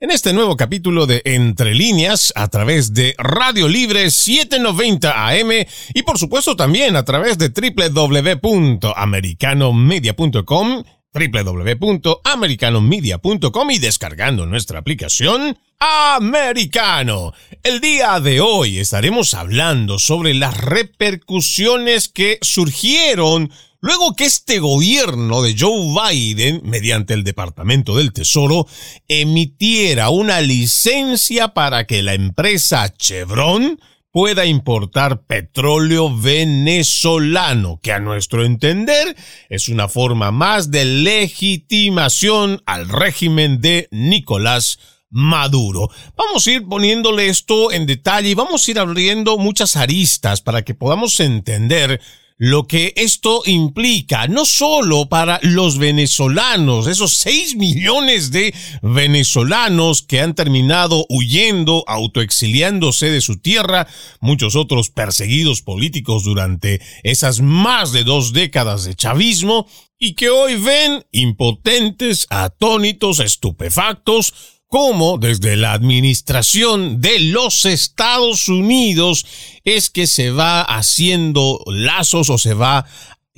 en este nuevo capítulo de Entre líneas a través de Radio Libre 790 AM y por supuesto también a través de www.americanomedia.com www.americanomedia.com y descargando nuestra aplicación Americano. El día de hoy estaremos hablando sobre las repercusiones que surgieron Luego que este gobierno de Joe Biden, mediante el Departamento del Tesoro, emitiera una licencia para que la empresa Chevron pueda importar petróleo venezolano, que a nuestro entender es una forma más de legitimación al régimen de Nicolás Maduro. Vamos a ir poniéndole esto en detalle y vamos a ir abriendo muchas aristas para que podamos entender lo que esto implica, no solo para los venezolanos, esos 6 millones de venezolanos que han terminado huyendo, autoexiliándose de su tierra, muchos otros perseguidos políticos durante esas más de dos décadas de chavismo, y que hoy ven impotentes, atónitos, estupefactos, cómo desde la administración de los Estados Unidos es que se va haciendo lazos o se va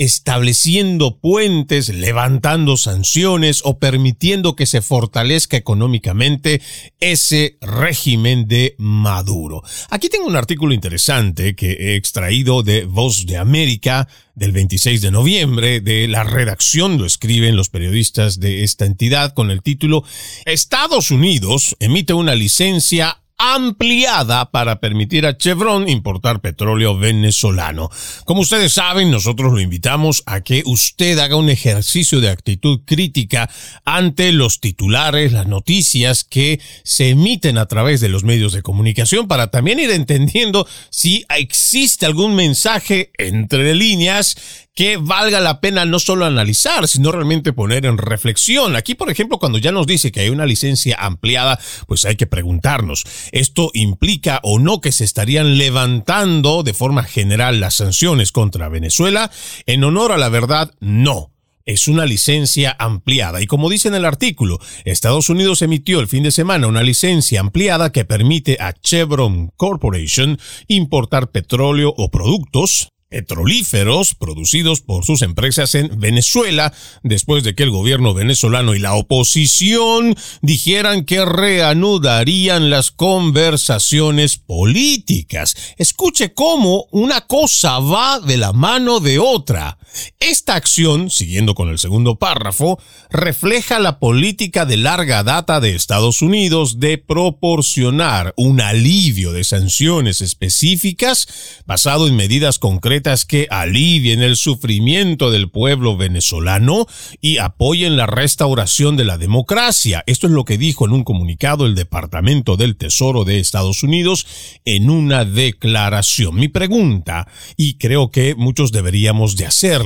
estableciendo puentes, levantando sanciones o permitiendo que se fortalezca económicamente ese régimen de Maduro. Aquí tengo un artículo interesante que he extraído de Voz de América del 26 de noviembre de la redacción, lo escriben los periodistas de esta entidad con el título Estados Unidos emite una licencia ampliada para permitir a Chevron importar petróleo venezolano. Como ustedes saben, nosotros lo invitamos a que usted haga un ejercicio de actitud crítica ante los titulares, las noticias que se emiten a través de los medios de comunicación para también ir entendiendo si existe algún mensaje entre líneas que valga la pena no solo analizar, sino realmente poner en reflexión. Aquí, por ejemplo, cuando ya nos dice que hay una licencia ampliada, pues hay que preguntarnos, ¿esto implica o no que se estarían levantando de forma general las sanciones contra Venezuela? En honor a la verdad, no es una licencia ampliada. Y como dice en el artículo, Estados Unidos emitió el fin de semana una licencia ampliada que permite a Chevron Corporation importar petróleo o productos petrolíferos producidos por sus empresas en Venezuela después de que el gobierno venezolano y la oposición dijeran que reanudarían las conversaciones políticas. Escuche cómo una cosa va de la mano de otra. Esta acción, siguiendo con el segundo párrafo, refleja la política de larga data de Estados Unidos de proporcionar un alivio de sanciones específicas basado en medidas concretas que alivien el sufrimiento del pueblo venezolano y apoyen la restauración de la democracia. Esto es lo que dijo en un comunicado el Departamento del Tesoro de Estados Unidos en una declaración. Mi pregunta, y creo que muchos deberíamos de hacer,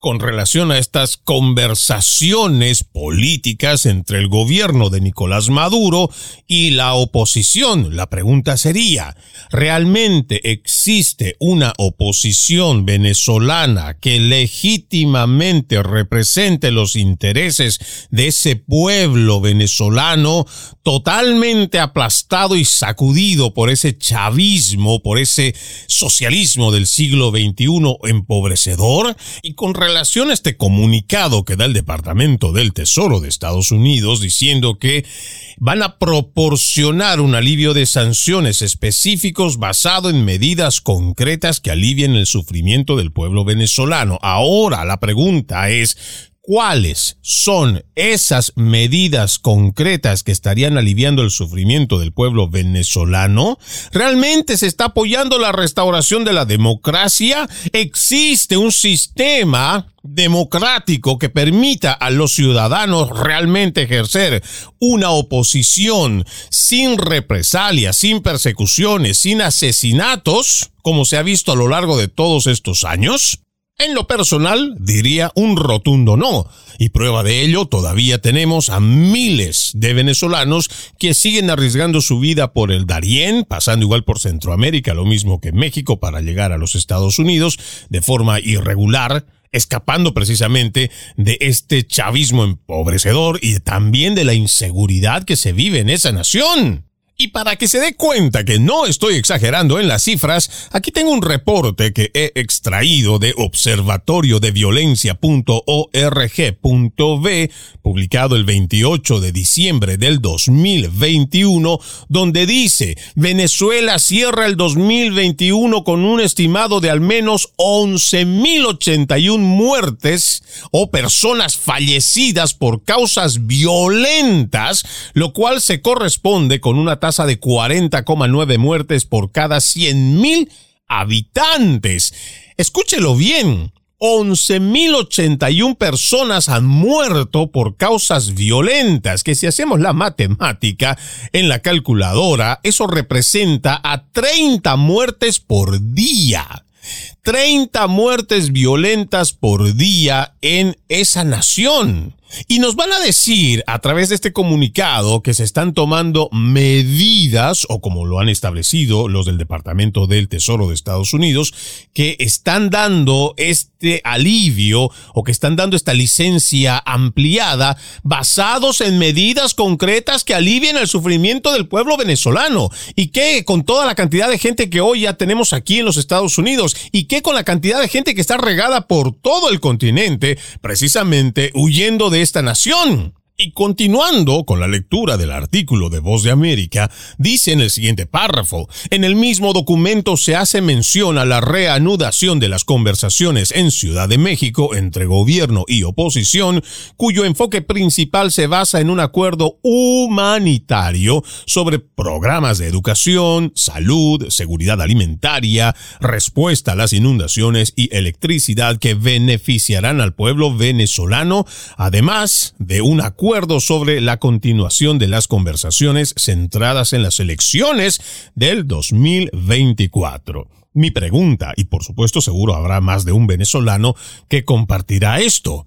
con relación a estas conversaciones políticas entre el gobierno de Nicolás Maduro y la oposición. La pregunta sería, ¿realmente existe una oposición venezolana que legítimamente represente los intereses de ese pueblo venezolano totalmente aplastado y sacudido por ese chavismo, por ese socialismo del siglo XXI empobrecedor? Y con a este comunicado que da el Departamento del Tesoro de Estados Unidos diciendo que van a proporcionar un alivio de sanciones específicos basado en medidas concretas que alivien el sufrimiento del pueblo venezolano. Ahora la pregunta es, cuáles son esas medidas concretas que estarían aliviando el sufrimiento del pueblo venezolano? ¿Realmente se está apoyando la restauración de la democracia? ¿Existe un sistema democrático que permita a los ciudadanos realmente ejercer una oposición sin represalias, sin persecuciones, sin asesinatos, como se ha visto a lo largo de todos estos años? En lo personal, diría un rotundo no. Y prueba de ello, todavía tenemos a miles de venezolanos que siguen arriesgando su vida por el Darién, pasando igual por Centroamérica, lo mismo que México, para llegar a los Estados Unidos de forma irregular, escapando precisamente de este chavismo empobrecedor y también de la inseguridad que se vive en esa nación. Y para que se dé cuenta que no estoy exagerando en las cifras, aquí tengo un reporte que he extraído de observatoriodeviolencia.org.b, publicado el 28 de diciembre del 2021, donde dice, Venezuela cierra el 2021 con un estimado de al menos 11.081 muertes o personas fallecidas por causas violentas, lo cual se corresponde con una tasa de 40,9 muertes por cada 100.000 habitantes. Escúchelo bien. 11.081 personas han muerto por causas violentas, que si hacemos la matemática en la calculadora, eso representa a 30 muertes por día. 30 muertes violentas por día en esa nación. Y nos van a decir a través de este comunicado que se están tomando medidas, o como lo han establecido los del Departamento del Tesoro de Estados Unidos, que están dando este alivio o que están dando esta licencia ampliada basados en medidas concretas que alivien el sufrimiento del pueblo venezolano. Y que con toda la cantidad de gente que hoy ya tenemos aquí en los Estados Unidos y que con la cantidad de gente que está regada por todo el continente, precisamente huyendo de esta nación. Y continuando con la lectura del artículo de Voz de América, dice en el siguiente párrafo, en el mismo documento se hace mención a la reanudación de las conversaciones en Ciudad de México entre gobierno y oposición, cuyo enfoque principal se basa en un acuerdo humanitario sobre programas de educación, salud, seguridad alimentaria, respuesta a las inundaciones y electricidad que beneficiarán al pueblo venezolano, además de un acuerdo sobre la continuación de las conversaciones centradas en las elecciones del 2024. Mi pregunta, y por supuesto seguro habrá más de un venezolano que compartirá esto.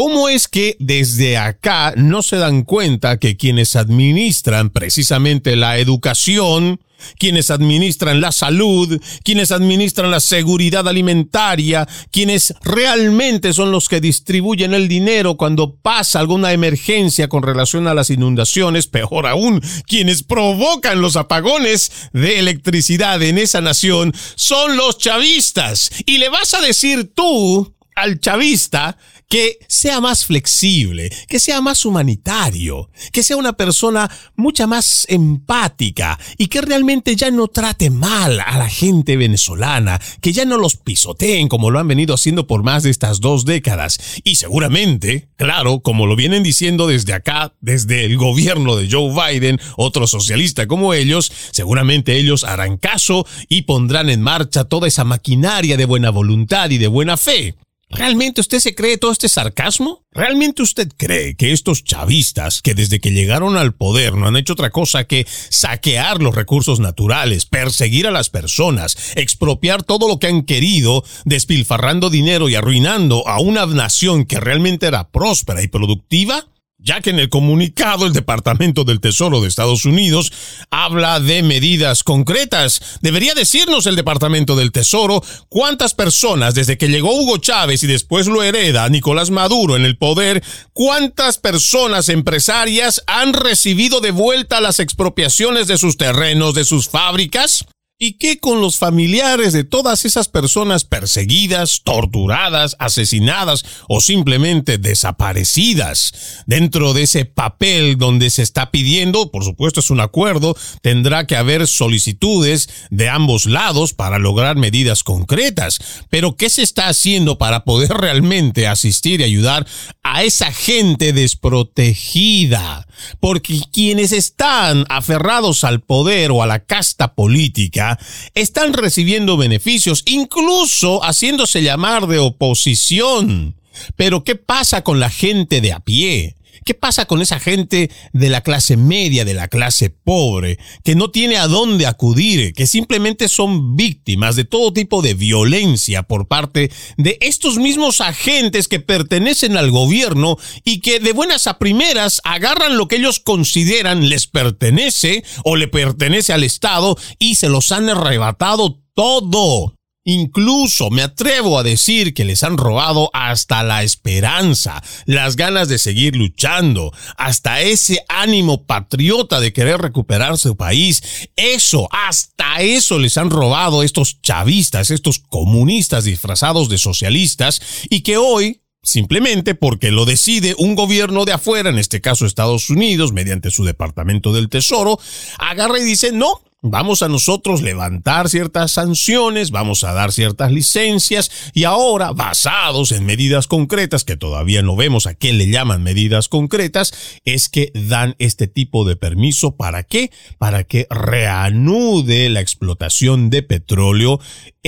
¿Cómo es que desde acá no se dan cuenta que quienes administran precisamente la educación, quienes administran la salud, quienes administran la seguridad alimentaria, quienes realmente son los que distribuyen el dinero cuando pasa alguna emergencia con relación a las inundaciones, peor aún, quienes provocan los apagones de electricidad en esa nación, son los chavistas. Y le vas a decir tú al chavista que sea más flexible, que sea más humanitario, que sea una persona mucha más empática y que realmente ya no trate mal a la gente venezolana, que ya no los pisoteen como lo han venido haciendo por más de estas dos décadas. Y seguramente, claro, como lo vienen diciendo desde acá, desde el gobierno de Joe Biden, otro socialista como ellos, seguramente ellos harán caso y pondrán en marcha toda esa maquinaria de buena voluntad y de buena fe. ¿Realmente usted se cree todo este sarcasmo? ¿Realmente usted cree que estos chavistas, que desde que llegaron al poder no han hecho otra cosa que saquear los recursos naturales, perseguir a las personas, expropiar todo lo que han querido, despilfarrando dinero y arruinando a una nación que realmente era próspera y productiva? Ya que en el comunicado el Departamento del Tesoro de Estados Unidos habla de medidas concretas. Debería decirnos el Departamento del Tesoro cuántas personas desde que llegó Hugo Chávez y después lo hereda Nicolás Maduro en el poder, cuántas personas empresarias han recibido de vuelta las expropiaciones de sus terrenos, de sus fábricas. ¿Y qué con los familiares de todas esas personas perseguidas, torturadas, asesinadas o simplemente desaparecidas? Dentro de ese papel donde se está pidiendo, por supuesto es un acuerdo, tendrá que haber solicitudes de ambos lados para lograr medidas concretas. Pero ¿qué se está haciendo para poder realmente asistir y ayudar a esa gente desprotegida? Porque quienes están aferrados al poder o a la casta política, están recibiendo beneficios, incluso haciéndose llamar de oposición. Pero ¿qué pasa con la gente de a pie? ¿Qué pasa con esa gente de la clase media, de la clase pobre, que no tiene a dónde acudir, que simplemente son víctimas de todo tipo de violencia por parte de estos mismos agentes que pertenecen al gobierno y que de buenas a primeras agarran lo que ellos consideran les pertenece o le pertenece al Estado y se los han arrebatado todo. Incluso me atrevo a decir que les han robado hasta la esperanza, las ganas de seguir luchando, hasta ese ánimo patriota de querer recuperar su país. Eso, hasta eso les han robado estos chavistas, estos comunistas disfrazados de socialistas y que hoy simplemente porque lo decide un gobierno de afuera, en este caso Estados Unidos, mediante su Departamento del Tesoro, agarra y dice, no, Vamos a nosotros levantar ciertas sanciones, vamos a dar ciertas licencias y ahora, basados en medidas concretas, que todavía no vemos a qué le llaman medidas concretas, es que dan este tipo de permiso. ¿Para qué? Para que reanude la explotación de petróleo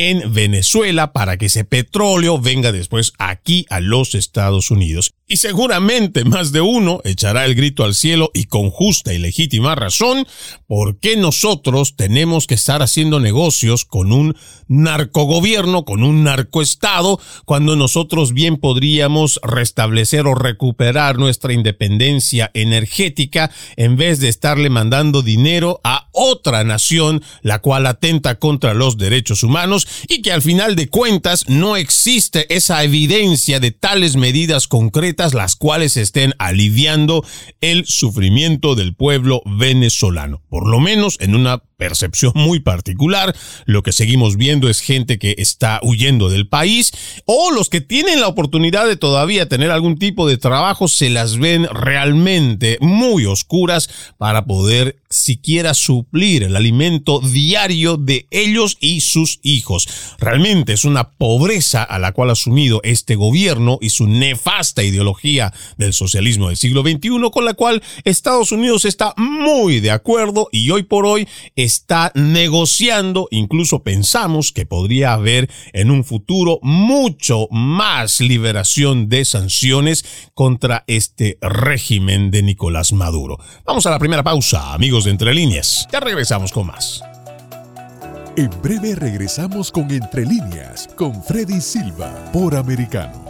en Venezuela, para que ese petróleo venga después aquí a los Estados Unidos. Y seguramente más de uno echará el grito al cielo y con justa y legítima razón, ¿por qué nosotros tenemos que estar haciendo negocios con un narcogobierno, con un narcoestado, cuando nosotros bien podríamos restablecer o recuperar nuestra independencia energética en vez de estarle mandando dinero a otra nación, la cual atenta contra los derechos humanos y que al final de cuentas no existe esa evidencia de tales medidas concretas las cuales estén aliviando el sufrimiento del pueblo venezolano, por lo menos en una percepción muy particular. Lo que seguimos viendo es gente que está huyendo del país o los que tienen la oportunidad de todavía tener algún tipo de trabajo se las ven realmente muy oscuras para poder siquiera suplir el alimento diario de ellos y sus hijos. Realmente es una pobreza a la cual ha asumido este gobierno y su nefasta ideología del socialismo del siglo XXI con la cual Estados Unidos está muy de acuerdo y hoy por hoy está negociando, incluso pensamos que podría haber en un futuro mucho más liberación de sanciones contra este régimen de Nicolás Maduro. Vamos a la primera pausa, amigos de Entre Líneas. Ya regresamos con más. En breve regresamos con Entre Líneas, con Freddy Silva, por Americano.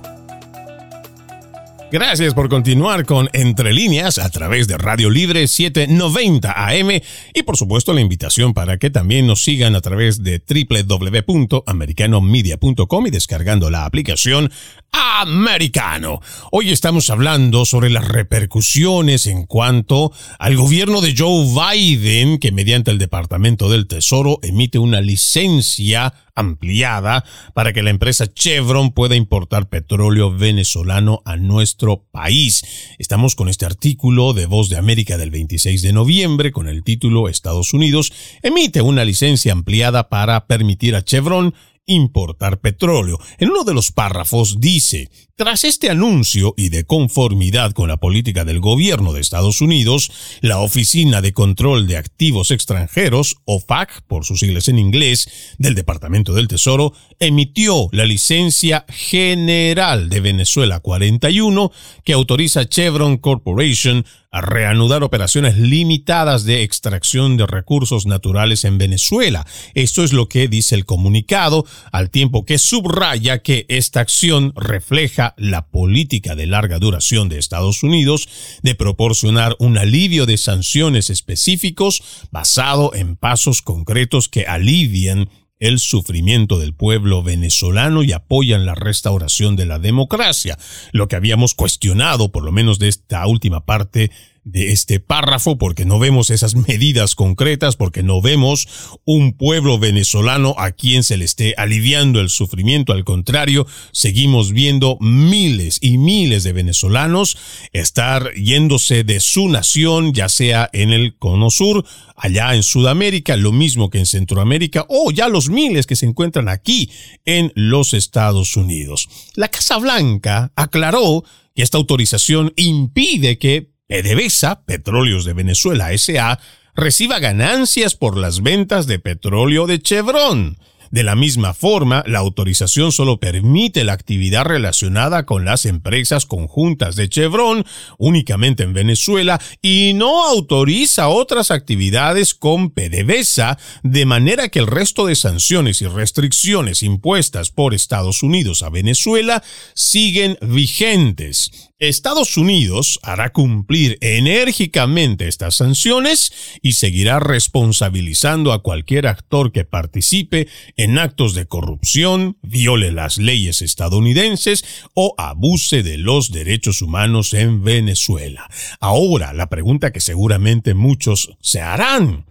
Gracias por continuar con Entre líneas a través de Radio Libre 790 AM y por supuesto la invitación para que también nos sigan a través de www.americanomedia.com y descargando la aplicación americano. Hoy estamos hablando sobre las repercusiones en cuanto al gobierno de Joe Biden, que mediante el Departamento del Tesoro emite una licencia ampliada para que la empresa Chevron pueda importar petróleo venezolano a nuestro país. Estamos con este artículo de Voz de América del 26 de noviembre con el título Estados Unidos emite una licencia ampliada para permitir a Chevron importar petróleo. En uno de los párrafos dice, tras este anuncio y de conformidad con la política del gobierno de Estados Unidos, la Oficina de Control de Activos Extranjeros, OFAC por sus siglas en inglés, del Departamento del Tesoro, emitió la licencia general de Venezuela 41 que autoriza a Chevron Corporation a reanudar operaciones limitadas de extracción de recursos naturales en Venezuela. Esto es lo que dice el comunicado, al tiempo que subraya que esta acción refleja la política de larga duración de Estados Unidos de proporcionar un alivio de sanciones específicos basado en pasos concretos que alivien el sufrimiento del pueblo venezolano y apoyan la restauración de la democracia, lo que habíamos cuestionado, por lo menos de esta última parte de este párrafo porque no vemos esas medidas concretas, porque no vemos un pueblo venezolano a quien se le esté aliviando el sufrimiento. Al contrario, seguimos viendo miles y miles de venezolanos estar yéndose de su nación, ya sea en el cono sur, allá en Sudamérica, lo mismo que en Centroamérica, o ya los miles que se encuentran aquí en los Estados Unidos. La Casa Blanca aclaró que esta autorización impide que PDVSA, Petróleos de Venezuela S.A., reciba ganancias por las ventas de petróleo de Chevron. De la misma forma, la autorización solo permite la actividad relacionada con las empresas conjuntas de Chevron únicamente en Venezuela y no autoriza otras actividades con PDVSA, de manera que el resto de sanciones y restricciones impuestas por Estados Unidos a Venezuela siguen vigentes. Estados Unidos hará cumplir enérgicamente estas sanciones y seguirá responsabilizando a cualquier actor que participe en actos de corrupción, viole las leyes estadounidenses o abuse de los derechos humanos en Venezuela. Ahora, la pregunta que seguramente muchos se harán.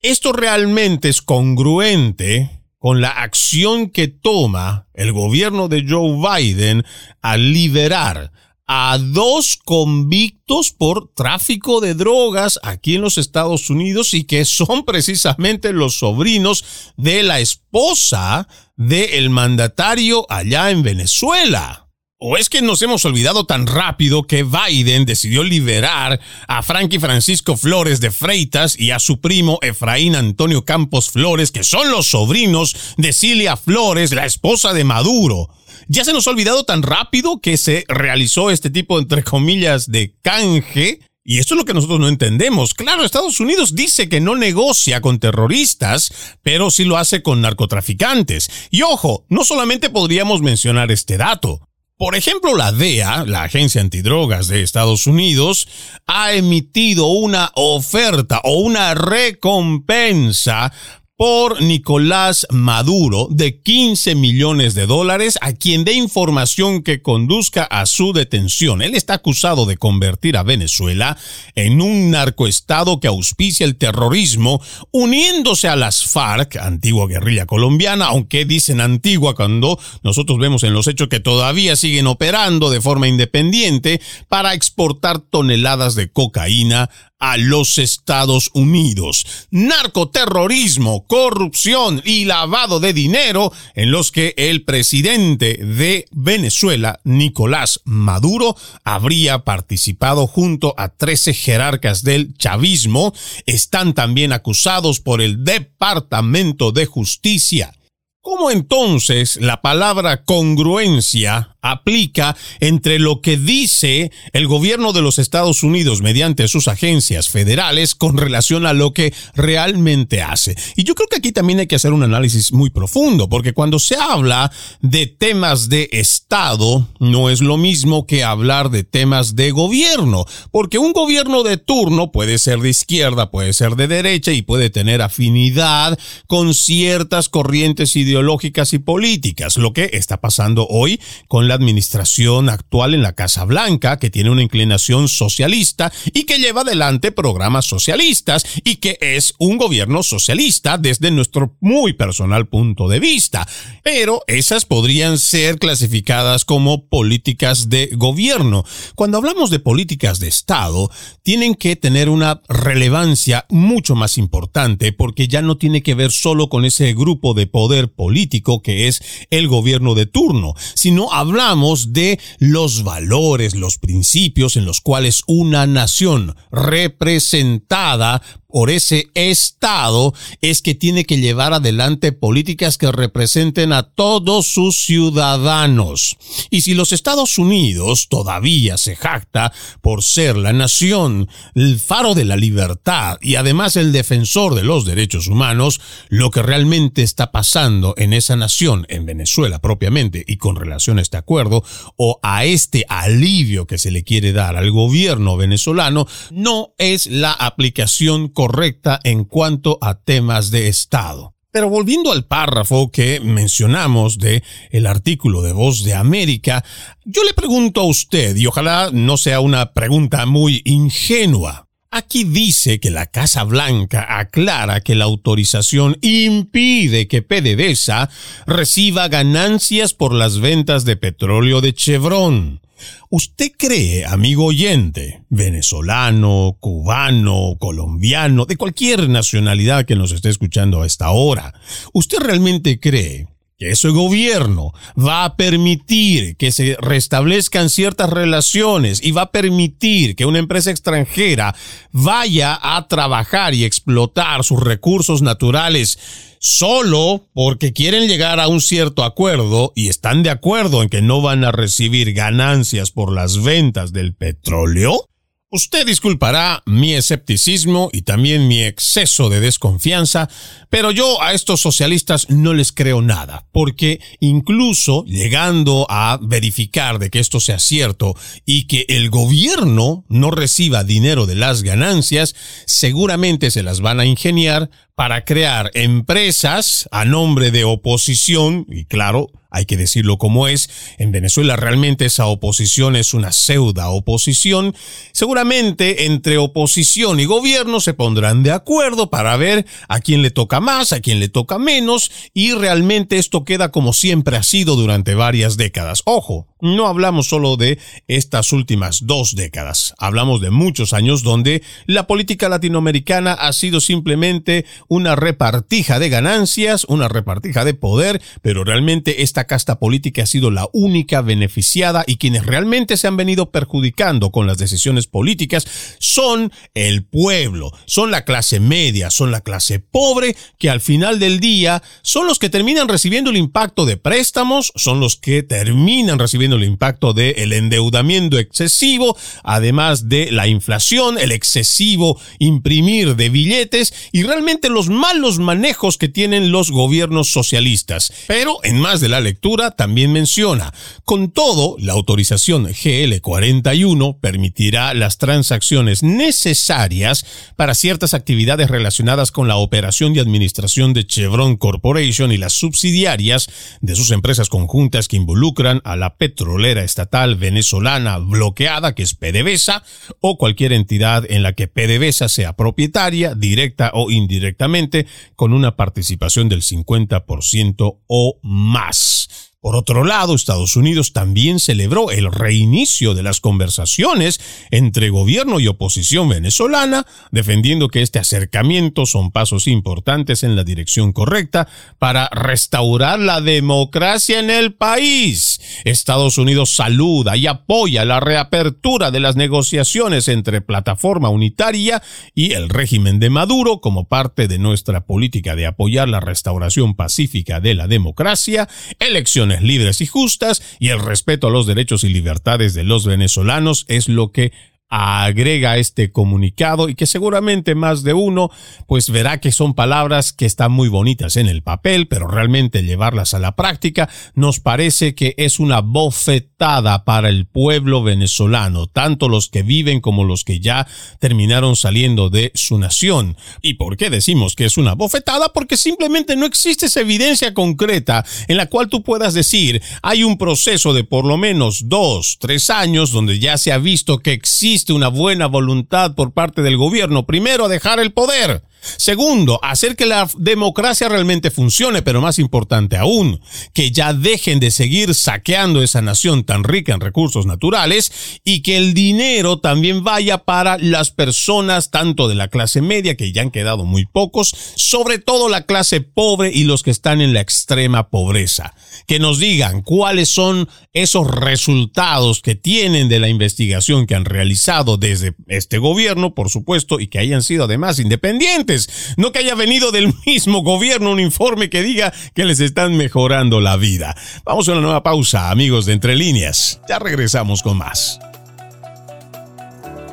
¿Esto realmente es congruente con la acción que toma el gobierno de Joe Biden al liberar a dos convictos por tráfico de drogas aquí en los Estados Unidos y que son precisamente los sobrinos de la esposa del mandatario allá en Venezuela. ¿O es que nos hemos olvidado tan rápido que Biden decidió liberar a Frankie Francisco Flores de Freitas y a su primo Efraín Antonio Campos Flores, que son los sobrinos de Cilia Flores, la esposa de Maduro? Ya se nos ha olvidado tan rápido que se realizó este tipo, entre comillas, de canje. Y esto es lo que nosotros no entendemos. Claro, Estados Unidos dice que no negocia con terroristas, pero sí lo hace con narcotraficantes. Y ojo, no solamente podríamos mencionar este dato. Por ejemplo, la DEA, la Agencia Antidrogas de Estados Unidos, ha emitido una oferta o una recompensa por Nicolás Maduro de 15 millones de dólares a quien dé información que conduzca a su detención. Él está acusado de convertir a Venezuela en un narcoestado que auspicia el terrorismo, uniéndose a las FARC, antigua guerrilla colombiana, aunque dicen antigua cuando nosotros vemos en los hechos que todavía siguen operando de forma independiente para exportar toneladas de cocaína a los Estados Unidos. Narcoterrorismo, corrupción y lavado de dinero en los que el presidente de Venezuela, Nicolás Maduro, habría participado junto a 13 jerarcas del chavismo, están también acusados por el Departamento de Justicia. ¿Cómo entonces la palabra congruencia aplica entre lo que dice el gobierno de los Estados Unidos mediante sus agencias federales con relación a lo que realmente hace. Y yo creo que aquí también hay que hacer un análisis muy profundo, porque cuando se habla de temas de Estado, no es lo mismo que hablar de temas de gobierno, porque un gobierno de turno puede ser de izquierda, puede ser de derecha y puede tener afinidad con ciertas corrientes ideológicas y políticas, lo que está pasando hoy con la administración actual en la Casa Blanca, que tiene una inclinación socialista y que lleva adelante programas socialistas y que es un gobierno socialista desde nuestro muy personal punto de vista. Pero esas podrían ser clasificadas como políticas de gobierno. Cuando hablamos de políticas de Estado, tienen que tener una relevancia mucho más importante porque ya no tiene que ver solo con ese grupo de poder político que es el gobierno de turno, sino hablar hablamos de los valores, los principios en los cuales una nación representada por ese Estado es que tiene que llevar adelante políticas que representen a todos sus ciudadanos. Y si los Estados Unidos todavía se jacta por ser la nación, el faro de la libertad y además el defensor de los derechos humanos, lo que realmente está pasando en esa nación, en Venezuela propiamente, y con relación a este acuerdo, o a este alivio que se le quiere dar al gobierno venezolano, no es la aplicación correcta en cuanto a temas de Estado. Pero volviendo al párrafo que mencionamos de el artículo de Voz de América, yo le pregunto a usted, y ojalá no sea una pregunta muy ingenua. Aquí dice que la Casa Blanca aclara que la autorización impide que PDVSA reciba ganancias por las ventas de petróleo de Chevron. ¿Usted cree, amigo oyente, venezolano, cubano, colombiano, de cualquier nacionalidad que nos esté escuchando a esta hora, usted realmente cree que ese gobierno va a permitir que se restablezcan ciertas relaciones y va a permitir que una empresa extranjera vaya a trabajar y explotar sus recursos naturales solo porque quieren llegar a un cierto acuerdo y están de acuerdo en que no van a recibir ganancias por las ventas del petróleo? Usted disculpará mi escepticismo y también mi exceso de desconfianza, pero yo a estos socialistas no les creo nada, porque incluso llegando a verificar de que esto sea cierto y que el gobierno no reciba dinero de las ganancias, seguramente se las van a ingeniar para crear empresas a nombre de oposición, y claro, hay que decirlo como es, en Venezuela realmente esa oposición es una pseudo oposición, seguramente entre oposición y gobierno se pondrán de acuerdo para ver a quién le toca más, a quién le toca menos, y realmente esto queda como siempre ha sido durante varias décadas. Ojo, no hablamos solo de estas últimas dos décadas, hablamos de muchos años donde la política latinoamericana ha sido simplemente una repartija de ganancias, una repartija de poder, pero realmente esta casta política ha sido la única beneficiada y quienes realmente se han venido perjudicando con las decisiones políticas son el pueblo, son la clase media, son la clase pobre que al final del día son los que terminan recibiendo el impacto de préstamos, son los que terminan recibiendo el impacto del endeudamiento excesivo, además de la inflación, el excesivo imprimir de billetes y realmente los malos manejos que tienen los gobiernos socialistas. Pero en más de la lectura también menciona, con todo, la autorización GL41 permitirá las transacciones necesarias para ciertas actividades relacionadas con la operación y administración de Chevron Corporation y las subsidiarias de sus empresas conjuntas que involucran a la petrolera estatal venezolana bloqueada, que es PDVSA, o cualquier entidad en la que PDVSA sea propietaria, directa o indirectamente, con una participación del 50% o más. Por otro lado, Estados Unidos también celebró el reinicio de las conversaciones entre gobierno y oposición venezolana, defendiendo que este acercamiento son pasos importantes en la dirección correcta para restaurar la democracia en el país. Estados Unidos saluda y apoya la reapertura de las negociaciones entre Plataforma Unitaria y el régimen de Maduro como parte de nuestra política de apoyar la restauración pacífica de la democracia, elecciones libres y justas y el respeto a los derechos y libertades de los venezolanos es lo que agrega este comunicado y que seguramente más de uno pues verá que son palabras que están muy bonitas en el papel, pero realmente llevarlas a la práctica nos parece que es una bofetada para el pueblo venezolano, tanto los que viven como los que ya terminaron saliendo de su nación. ¿Y por qué decimos que es una bofetada? Porque simplemente no existe esa evidencia concreta en la cual tú puedas decir hay un proceso de por lo menos dos, tres años donde ya se ha visto que existe una buena voluntad por parte del gobierno, primero, dejar el poder. Segundo, hacer que la democracia realmente funcione, pero más importante aún, que ya dejen de seguir saqueando esa nación tan rica en recursos naturales y que el dinero también vaya para las personas tanto de la clase media, que ya han quedado muy pocos, sobre todo la clase pobre y los que están en la extrema pobreza. Que nos digan cuáles son esos resultados que tienen de la investigación que han realizado desde este gobierno, por supuesto, y que hayan sido además independientes no que haya venido del mismo gobierno un informe que diga que les están mejorando la vida. Vamos a una nueva pausa, amigos de Entre Líneas. Ya regresamos con más.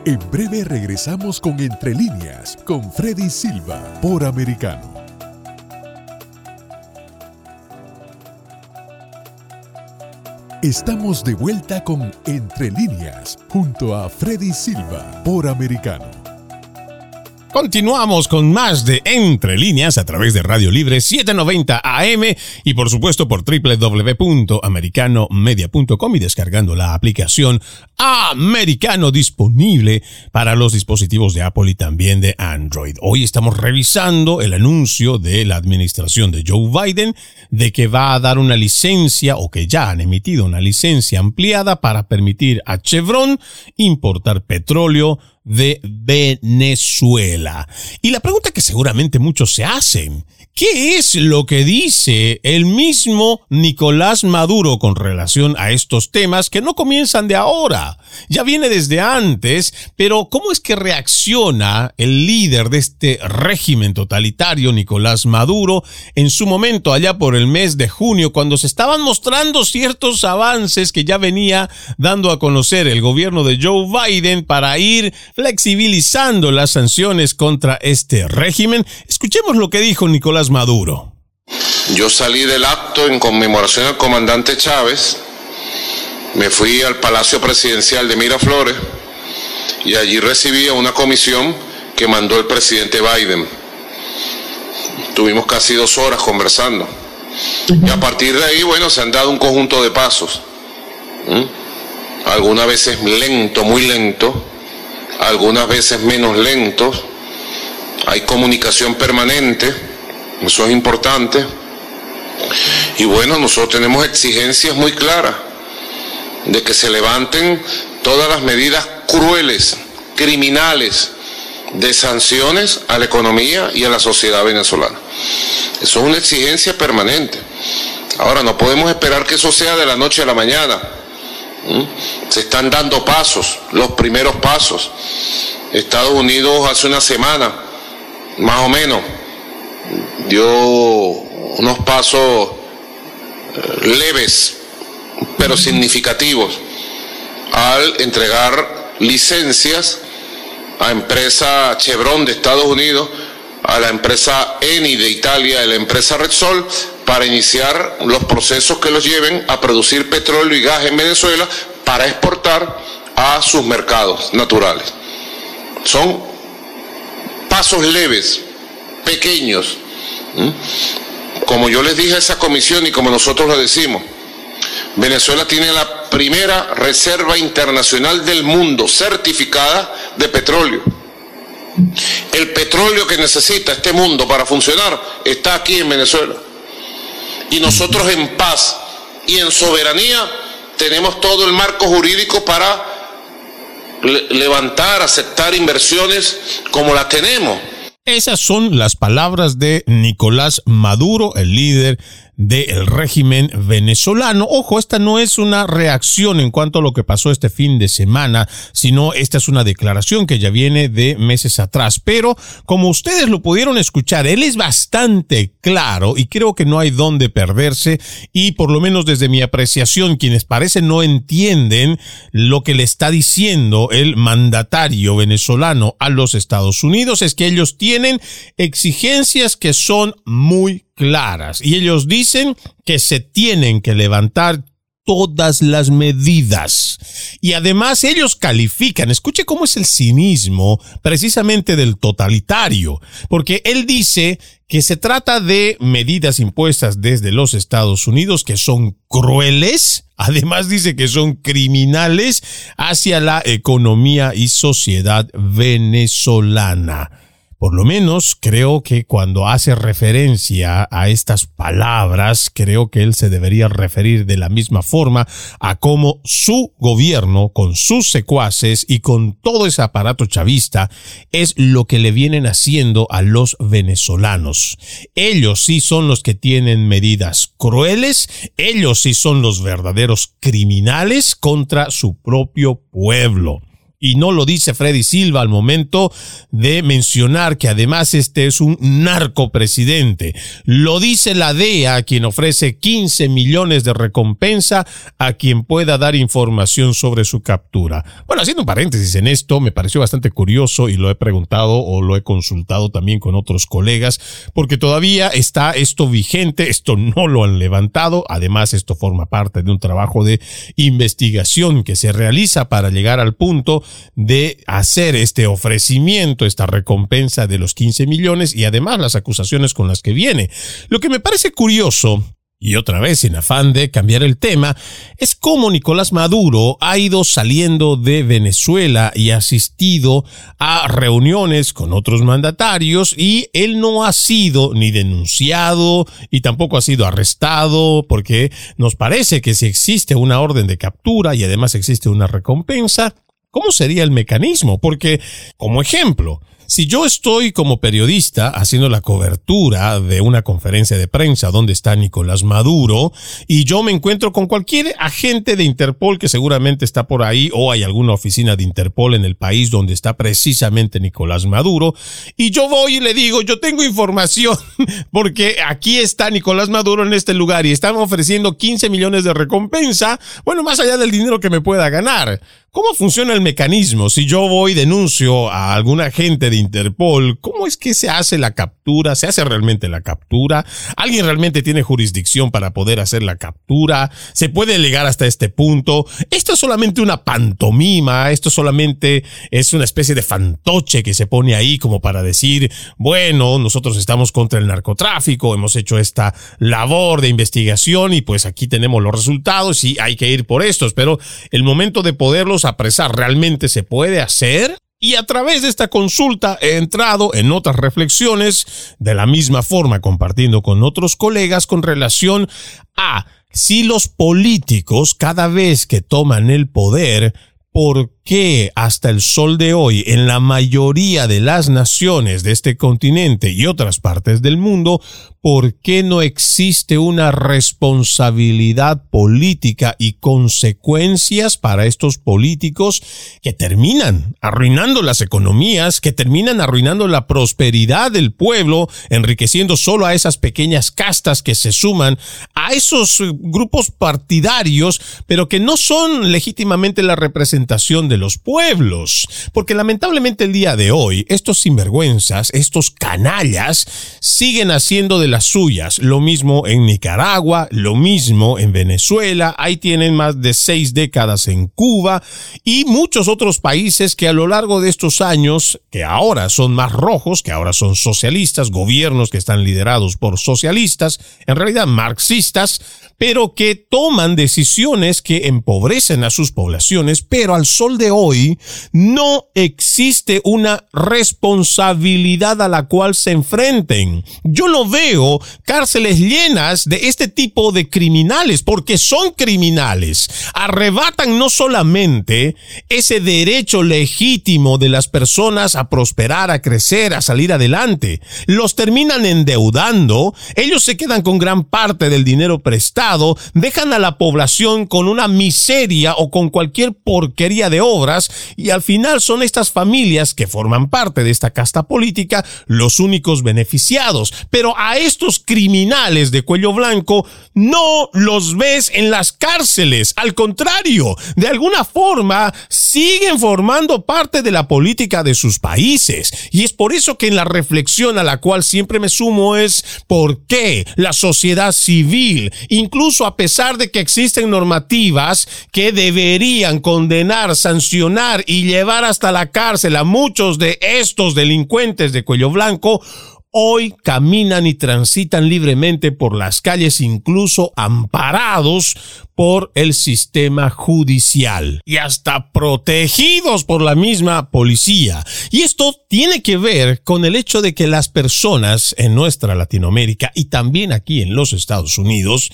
En breve regresamos con Entre Líneas, con Freddy Silva, por Americano. Estamos de vuelta con Entre Líneas, junto a Freddy Silva, por Americano. Continuamos con más de Entre Líneas a través de Radio Libre 790 AM y por supuesto por www.americanomedia.com y descargando la aplicación Americano disponible para los dispositivos de Apple y también de Android. Hoy estamos revisando el anuncio de la administración de Joe Biden de que va a dar una licencia o que ya han emitido una licencia ampliada para permitir a Chevron importar petróleo de Venezuela. Y la pregunta que seguramente muchos se hacen, ¿qué es lo que dice el mismo Nicolás Maduro con relación a estos temas que no comienzan de ahora? Ya viene desde antes, pero ¿cómo es que reacciona el líder de este régimen totalitario, Nicolás Maduro, en su momento allá por el mes de junio, cuando se estaban mostrando ciertos avances que ya venía dando a conocer el gobierno de Joe Biden para ir flexibilizando las sanciones contra este régimen. Escuchemos lo que dijo Nicolás Maduro. Yo salí del acto en conmemoración al comandante Chávez, me fui al Palacio Presidencial de Miraflores y allí recibí a una comisión que mandó el presidente Biden. Tuvimos casi dos horas conversando. Y a partir de ahí, bueno, se han dado un conjunto de pasos. Algunas veces lento, muy lento, algunas veces menos lentos, hay comunicación permanente, eso es importante. Y bueno, nosotros tenemos exigencias muy claras de que se levanten todas las medidas crueles, criminales, de sanciones a la economía y a la sociedad venezolana. Eso es una exigencia permanente. Ahora, no podemos esperar que eso sea de la noche a la mañana. Se están dando pasos, los primeros pasos. Estados Unidos hace una semana, más o menos, dio unos pasos eh, leves, pero significativos, al entregar licencias a empresa Chevron de Estados Unidos, a la empresa Eni de Italia, a la empresa Repsol, para iniciar los procesos que los lleven a producir petróleo y gas en Venezuela para exportar a sus mercados naturales. Son pasos leves, pequeños. Como yo les dije a esa comisión y como nosotros lo decimos, Venezuela tiene la primera reserva internacional del mundo certificada de petróleo. El petróleo que necesita este mundo para funcionar está aquí en Venezuela y nosotros en paz y en soberanía tenemos todo el marco jurídico para levantar, aceptar inversiones como las tenemos. Esas son las palabras de Nicolás Maduro, el líder del régimen venezolano. Ojo, esta no es una reacción en cuanto a lo que pasó este fin de semana, sino esta es una declaración que ya viene de meses atrás. Pero como ustedes lo pudieron escuchar, él es bastante claro y creo que no hay dónde perderse y por lo menos desde mi apreciación, quienes parece no entienden lo que le está diciendo el mandatario venezolano a los Estados Unidos es que ellos tienen exigencias que son muy claras y ellos dicen que se tienen que levantar todas las medidas. Y además ellos califican, escuche cómo es el cinismo precisamente del totalitario, porque él dice que se trata de medidas impuestas desde los Estados Unidos que son crueles, además dice que son criminales hacia la economía y sociedad venezolana. Por lo menos creo que cuando hace referencia a estas palabras, creo que él se debería referir de la misma forma a cómo su gobierno, con sus secuaces y con todo ese aparato chavista, es lo que le vienen haciendo a los venezolanos. Ellos sí son los que tienen medidas crueles, ellos sí son los verdaderos criminales contra su propio pueblo. Y no lo dice Freddy Silva al momento de mencionar que además este es un narcopresidente. Lo dice la DEA, quien ofrece 15 millones de recompensa a quien pueda dar información sobre su captura. Bueno, haciendo un paréntesis en esto, me pareció bastante curioso y lo he preguntado o lo he consultado también con otros colegas, porque todavía está esto vigente, esto no lo han levantado. Además, esto forma parte de un trabajo de investigación que se realiza para llegar al punto de hacer este ofrecimiento, esta recompensa de los 15 millones y además las acusaciones con las que viene. Lo que me parece curioso y otra vez, en afán de cambiar el tema, es cómo Nicolás Maduro ha ido saliendo de Venezuela y ha asistido a reuniones con otros mandatarios y él no ha sido ni denunciado y tampoco ha sido arrestado porque nos parece que si existe una orden de captura y además existe una recompensa, ¿Cómo sería el mecanismo? Porque, como ejemplo, si yo estoy como periodista haciendo la cobertura de una conferencia de prensa donde está Nicolás Maduro y yo me encuentro con cualquier agente de Interpol que seguramente está por ahí o hay alguna oficina de Interpol en el país donde está precisamente Nicolás Maduro y yo voy y le digo, yo tengo información porque aquí está Nicolás Maduro en este lugar y están ofreciendo 15 millones de recompensa, bueno, más allá del dinero que me pueda ganar. ¿Cómo funciona el mecanismo? Si yo voy y denuncio a algún agente de Interpol, ¿cómo es que se hace la captura? ¿Se hace realmente la captura? ¿Alguien realmente tiene jurisdicción para poder hacer la captura? ¿Se puede llegar hasta este punto? Esto es solamente una pantomima, esto solamente es una especie de fantoche que se pone ahí como para decir, bueno, nosotros estamos contra el narcotráfico, hemos hecho esta labor de investigación y pues aquí tenemos los resultados y hay que ir por estos, pero el momento de poderlos apresar realmente se puede hacer? Y a través de esta consulta he entrado en otras reflexiones, de la misma forma compartiendo con otros colegas con relación a si los políticos cada vez que toman el poder, ¿por qué hasta el sol de hoy en la mayoría de las naciones de este continente y otras partes del mundo ¿por qué no existe una responsabilidad política y consecuencias para estos políticos que terminan arruinando las economías, que terminan arruinando la prosperidad del pueblo, enriqueciendo solo a esas pequeñas castas que se suman a esos eh, grupos partidarios, pero que no son legítimamente la representación de los pueblos? Porque lamentablemente el día de hoy, estos sinvergüenzas, estos canallas, siguen haciendo de las suyas. Lo mismo en Nicaragua, lo mismo en Venezuela, ahí tienen más de seis décadas en Cuba y muchos otros países que a lo largo de estos años, que ahora son más rojos, que ahora son socialistas, gobiernos que están liderados por socialistas, en realidad marxistas, pero que toman decisiones que empobrecen a sus poblaciones, pero al sol de hoy no existe una responsabilidad a la cual se enfrenten. Yo no veo cárceles llenas de este tipo de criminales, porque son criminales. Arrebatan no solamente ese derecho legítimo de las personas a prosperar, a crecer, a salir adelante, los terminan endeudando, ellos se quedan con gran parte del dinero prestado, dejan a la población con una miseria o con cualquier porquería de obras y al final son estas familias que forman parte de esta casta política los únicos beneficiados. Pero a estos criminales de cuello blanco no los ves en las cárceles. Al contrario, de alguna forma siguen formando parte de la política de sus países. Y es por eso que en la reflexión a la cual siempre me sumo es por qué la sociedad civil, incluso a pesar de que existen normativas que deberían condenar, sancionar y llevar hasta la cárcel a muchos de estos delincuentes de cuello blanco, hoy caminan y transitan libremente por las calles, incluso amparados por el sistema judicial y hasta protegidos por la misma policía. Y esto tiene que ver con el hecho de que las personas en nuestra Latinoamérica y también aquí en los Estados Unidos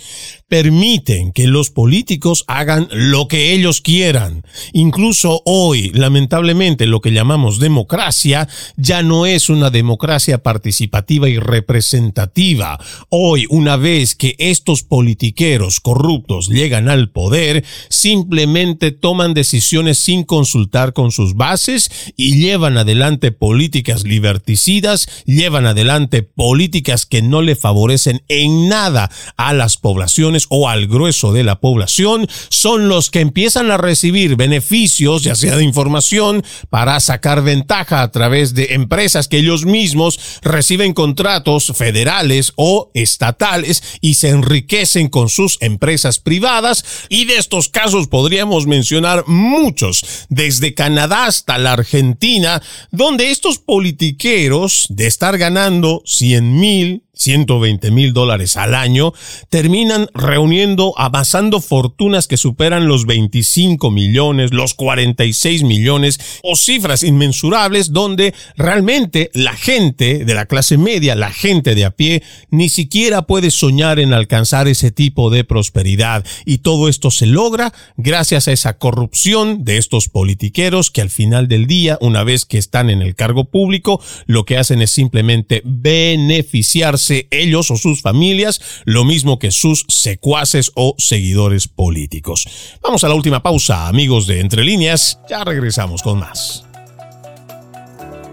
permiten que los políticos hagan lo que ellos quieran. Incluso hoy, lamentablemente, lo que llamamos democracia ya no es una democracia participativa y representativa. Hoy, una vez que estos politiqueros corruptos llegan al poder, simplemente toman decisiones sin consultar con sus bases y llevan adelante políticas liberticidas, llevan adelante políticas que no le favorecen en nada a las poblaciones o al grueso de la población, son los que empiezan a recibir beneficios, ya sea de información, para sacar ventaja a través de empresas que ellos mismos reciben contratos federales o estatales y se enriquecen con sus empresas privadas y de estos casos podríamos mencionar muchos, desde Canadá hasta la Argentina, donde estos politiqueros de estar ganando 100 mil, 120 mil dólares al año, terminan reuniendo, amasando fortunas que superan los 25 millones, los 46 millones o cifras inmensurables donde realmente la gente de la clase media, la gente de a pie, ni siquiera puede soñar en alcanzar ese tipo de prosperidad. Y todo esto se logra gracias a esa corrupción de estos politiqueros que al final del día, una vez que están en el cargo público, lo que hacen es simplemente beneficiarse ellos o sus familias, lo mismo que sus secuaces o seguidores políticos. Vamos a la última pausa, amigos de Entre Líneas, ya regresamos con más.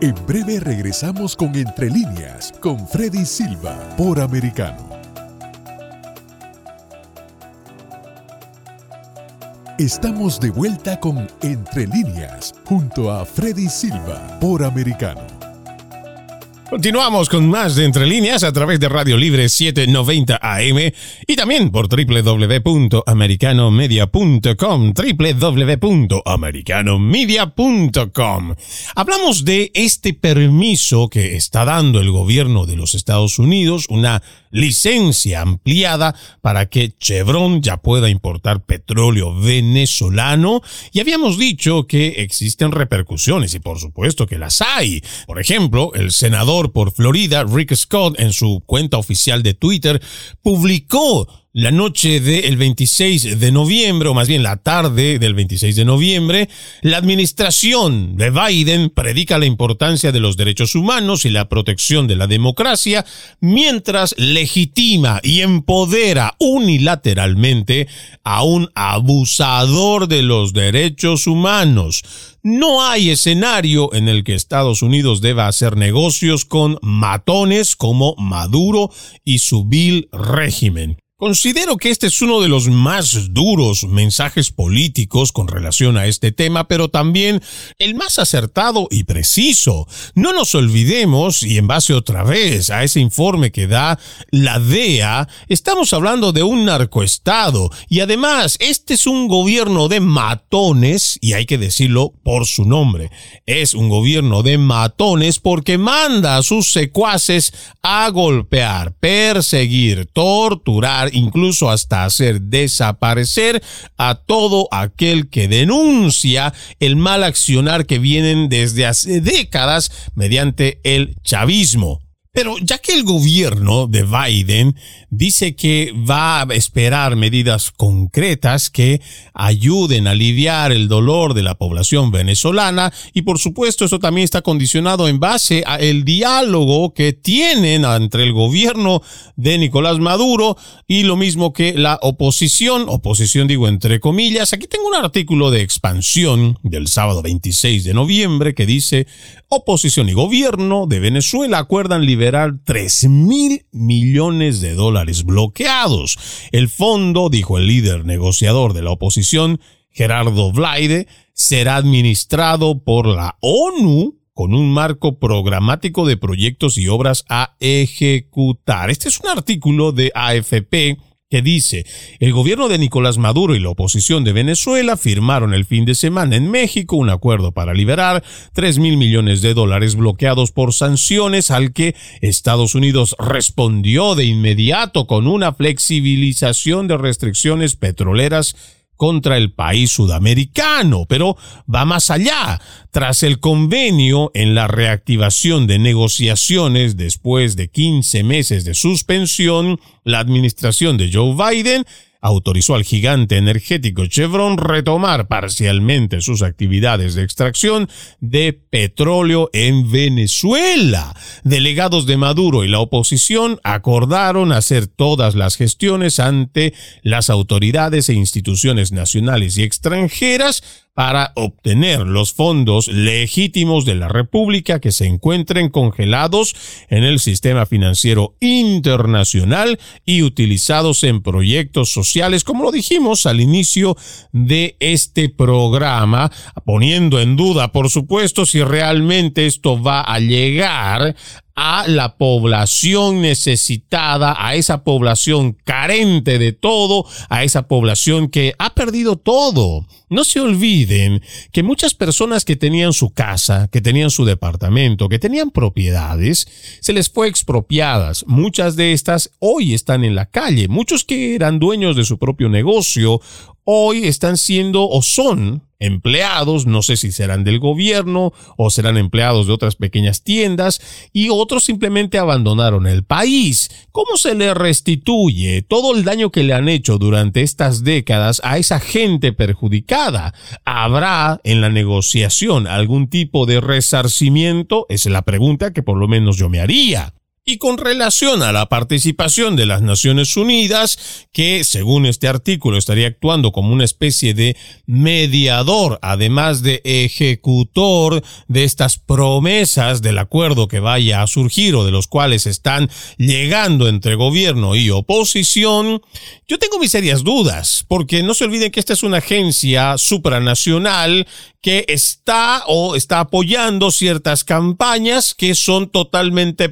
En breve regresamos con Entre Líneas, con Freddy Silva, por Americano. Estamos de vuelta con Entre Líneas, junto a Freddy Silva, por Americano. Continuamos con más de Entre Líneas a través de Radio Libre 790 AM y también por www.americanomedia.com, www.americanomedia.com. Hablamos de este permiso que está dando el gobierno de los Estados Unidos, una licencia ampliada para que Chevron ya pueda importar petróleo venezolano y habíamos dicho que existen repercusiones y por supuesto que las hay. Por ejemplo, el senador por Florida, Rick Scott, en su cuenta oficial de Twitter, publicó la noche del 26 de noviembre, o más bien la tarde del 26 de noviembre, la administración de Biden predica la importancia de los derechos humanos y la protección de la democracia, mientras legitima y empodera unilateralmente a un abusador de los derechos humanos. No hay escenario en el que Estados Unidos deba hacer negocios con matones como Maduro y su vil régimen. Considero que este es uno de los más duros mensajes políticos con relación a este tema, pero también el más acertado y preciso. No nos olvidemos, y en base otra vez a ese informe que da la DEA, estamos hablando de un narcoestado, y además este es un gobierno de matones, y hay que decirlo por su nombre, es un gobierno de matones porque manda a sus secuaces a golpear, perseguir, torturar, incluso hasta hacer desaparecer a todo aquel que denuncia el mal accionar que vienen desde hace décadas mediante el chavismo. Pero ya que el gobierno de Biden dice que va a esperar medidas concretas que ayuden a aliviar el dolor de la población venezolana y por supuesto eso también está condicionado en base a el diálogo que tienen entre el gobierno de Nicolás Maduro y lo mismo que la oposición, oposición digo entre comillas, aquí tengo un artículo de expansión del sábado 26 de noviembre que dice oposición y gobierno de Venezuela acuerdan liberar 3 mil millones de dólares bloqueados. El fondo, dijo el líder negociador de la oposición, Gerardo Vlaide, será administrado por la ONU con un marco programático de proyectos y obras a ejecutar. Este es un artículo de AFP que dice, el gobierno de Nicolás Maduro y la oposición de Venezuela firmaron el fin de semana en México un acuerdo para liberar 3 mil millones de dólares bloqueados por sanciones al que Estados Unidos respondió de inmediato con una flexibilización de restricciones petroleras contra el país sudamericano, pero va más allá. Tras el convenio en la reactivación de negociaciones después de 15 meses de suspensión, la administración de Joe Biden autorizó al gigante energético Chevron retomar parcialmente sus actividades de extracción de petróleo en Venezuela. Delegados de Maduro y la oposición acordaron hacer todas las gestiones ante las autoridades e instituciones nacionales y extranjeras para obtener los fondos legítimos de la República que se encuentren congelados en el sistema financiero internacional y utilizados en proyectos sociales, como lo dijimos al inicio de este programa, poniendo en duda, por supuesto, si realmente esto va a llegar a la población necesitada, a esa población carente de todo, a esa población que ha perdido todo. No se olviden que muchas personas que tenían su casa, que tenían su departamento, que tenían propiedades, se les fue expropiadas. Muchas de estas hoy están en la calle. Muchos que eran dueños de su propio negocio hoy están siendo o son empleados, no sé si serán del gobierno o serán empleados de otras pequeñas tiendas y otros simplemente abandonaron el país. ¿Cómo se le restituye todo el daño que le han hecho durante estas décadas a esa gente perjudicada? ¿Habrá en la negociación algún tipo de resarcimiento? Esa es la pregunta que por lo menos yo me haría. Y con relación a la participación de las Naciones Unidas, que según este artículo estaría actuando como una especie de mediador, además de ejecutor de estas promesas del acuerdo que vaya a surgir o de los cuales están llegando entre gobierno y oposición, yo tengo mis serias dudas, porque no se olviden que esta es una agencia supranacional que está o está apoyando ciertas campañas que son totalmente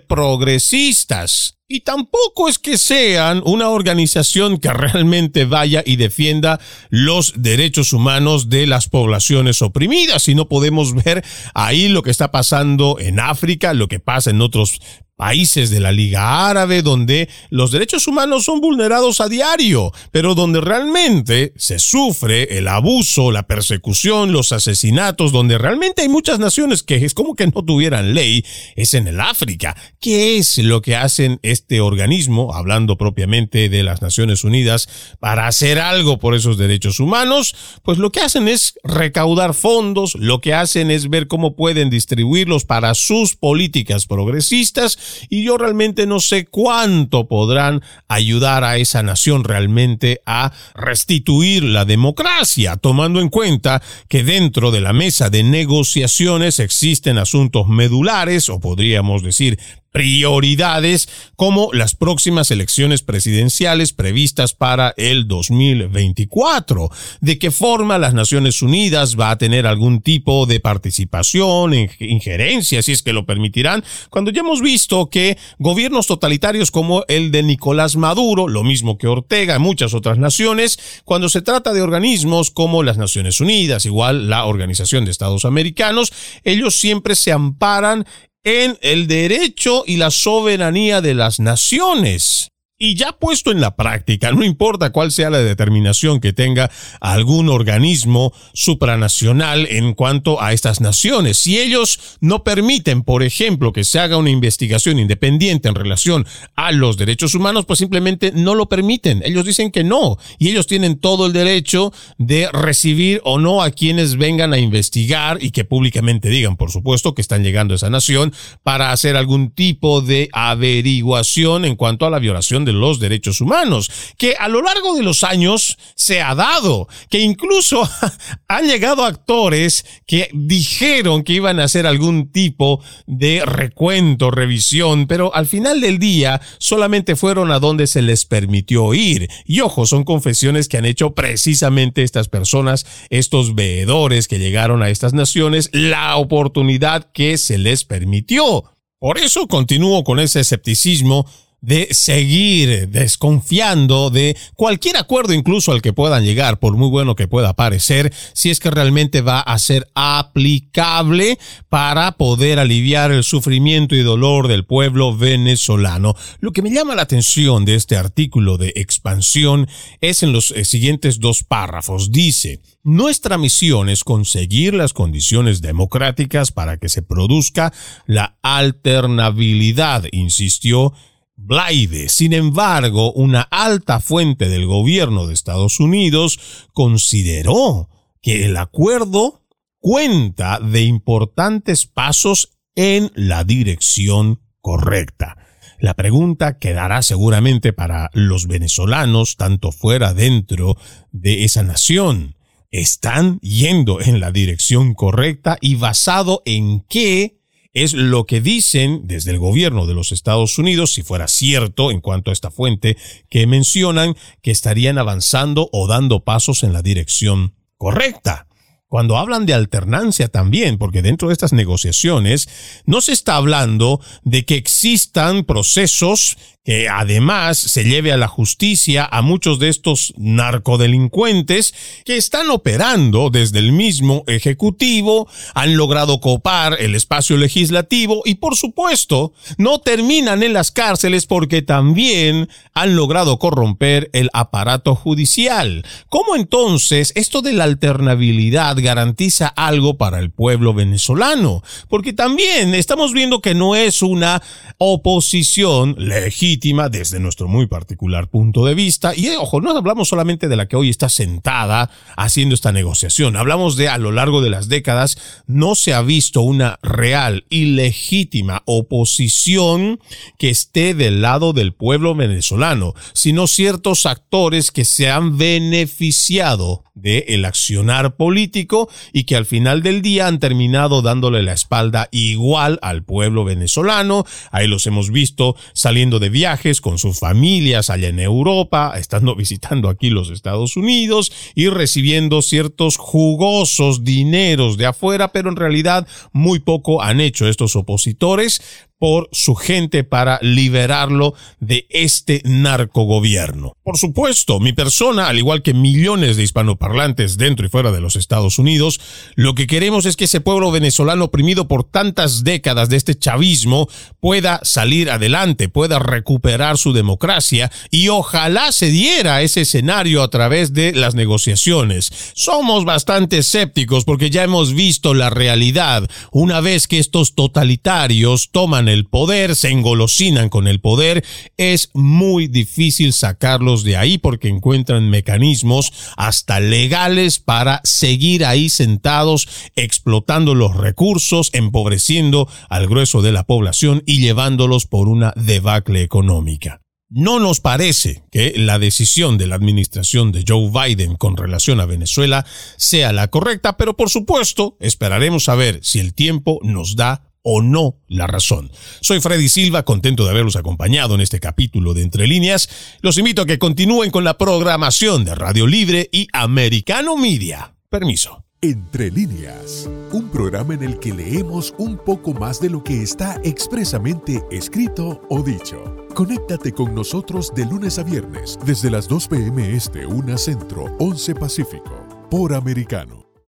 Y tampoco es que sean una organización que realmente vaya y defienda los derechos humanos de las poblaciones oprimidas. Y no podemos ver ahí lo que está pasando en África, lo que pasa en otros países de la Liga Árabe donde los derechos humanos son vulnerados a diario, pero donde realmente se sufre el abuso, la persecución, los asesinatos, donde realmente hay muchas naciones que es como que no tuvieran ley, es en el África. ¿Qué es lo que hacen este organismo, hablando propiamente de las Naciones Unidas, para hacer algo por esos derechos humanos? Pues lo que hacen es recaudar fondos, lo que hacen es ver cómo pueden distribuirlos para sus políticas progresistas y yo realmente no sé cuánto podrán ayudar a esa nación realmente a restituir la democracia, tomando en cuenta que dentro de la mesa de negociaciones existen asuntos medulares o podríamos decir prioridades como las próximas elecciones presidenciales previstas para el 2024. ¿De qué forma las Naciones Unidas va a tener algún tipo de participación, injerencia, si es que lo permitirán? Cuando ya hemos visto que gobiernos totalitarios como el de Nicolás Maduro, lo mismo que Ortega, muchas otras naciones, cuando se trata de organismos como las Naciones Unidas, igual la Organización de Estados Americanos, ellos siempre se amparan en el derecho y la soberanía de las naciones. Y ya puesto en la práctica, no importa cuál sea la determinación que tenga algún organismo supranacional en cuanto a estas naciones, si ellos no permiten, por ejemplo, que se haga una investigación independiente en relación a los derechos humanos, pues simplemente no lo permiten. Ellos dicen que no, y ellos tienen todo el derecho de recibir o no a quienes vengan a investigar y que públicamente digan, por supuesto, que están llegando a esa nación para hacer algún tipo de averiguación en cuanto a la violación de los derechos humanos, que a lo largo de los años se ha dado, que incluso han llegado actores que dijeron que iban a hacer algún tipo de recuento, revisión, pero al final del día solamente fueron a donde se les permitió ir. Y ojo, son confesiones que han hecho precisamente estas personas, estos veedores que llegaron a estas naciones, la oportunidad que se les permitió. Por eso continúo con ese escepticismo de seguir desconfiando de cualquier acuerdo incluso al que puedan llegar, por muy bueno que pueda parecer, si es que realmente va a ser aplicable para poder aliviar el sufrimiento y dolor del pueblo venezolano. Lo que me llama la atención de este artículo de expansión es en los eh, siguientes dos párrafos. Dice, nuestra misión es conseguir las condiciones democráticas para que se produzca la alternabilidad, insistió Blaide. Sin embargo, una alta fuente del gobierno de Estados Unidos consideró que el acuerdo cuenta de importantes pasos en la dirección correcta. La pregunta quedará seguramente para los venezolanos, tanto fuera dentro de esa nación. ¿Están yendo en la dirección correcta y basado en qué es lo que dicen desde el gobierno de los Estados Unidos, si fuera cierto en cuanto a esta fuente, que mencionan que estarían avanzando o dando pasos en la dirección correcta. Cuando hablan de alternancia también, porque dentro de estas negociaciones no se está hablando de que existan procesos que además se lleve a la justicia a muchos de estos narcodelincuentes que están operando desde el mismo Ejecutivo, han logrado copar el espacio legislativo y por supuesto no terminan en las cárceles porque también han logrado corromper el aparato judicial. ¿Cómo entonces esto de la alternabilidad garantiza algo para el pueblo venezolano? Porque también estamos viendo que no es una oposición legítima desde nuestro muy particular punto de vista. Y ojo, no hablamos solamente de la que hoy está sentada haciendo esta negociación, hablamos de a lo largo de las décadas no se ha visto una real y legítima oposición que esté del lado del pueblo venezolano, sino ciertos actores que se han beneficiado de el accionar político y que al final del día han terminado dándole la espalda igual al pueblo venezolano. Ahí los hemos visto saliendo de viajes con sus familias allá en Europa, estando visitando aquí los Estados Unidos y recibiendo ciertos jugosos dineros de afuera, pero en realidad muy poco han hecho estos opositores por su gente para liberarlo de este narcogobierno. Por supuesto, mi persona, al igual que millones de hispanoparlantes dentro y fuera de los Estados Unidos, lo que queremos es que ese pueblo venezolano oprimido por tantas décadas de este chavismo pueda salir adelante, pueda recuperar su democracia y ojalá se diera ese escenario a través de las negociaciones. Somos bastante escépticos porque ya hemos visto la realidad. Una vez que estos totalitarios toman el poder, se engolosinan con el poder, es muy difícil sacarlos de ahí porque encuentran mecanismos hasta legales para seguir ahí sentados explotando los recursos, empobreciendo al grueso de la población y llevándolos por una debacle económica. No nos parece que la decisión de la administración de Joe Biden con relación a Venezuela sea la correcta, pero por supuesto esperaremos a ver si el tiempo nos da o no la razón. Soy Freddy Silva, contento de haberlos acompañado en este capítulo de Entre Líneas. Los invito a que continúen con la programación de Radio Libre y Americano Media. Permiso. Entre líneas, un programa en el que leemos un poco más de lo que está expresamente escrito o dicho. Conéctate con nosotros de lunes a viernes desde las 2 p.m. Este, 1 Centro, 11 Pacífico, por Americano.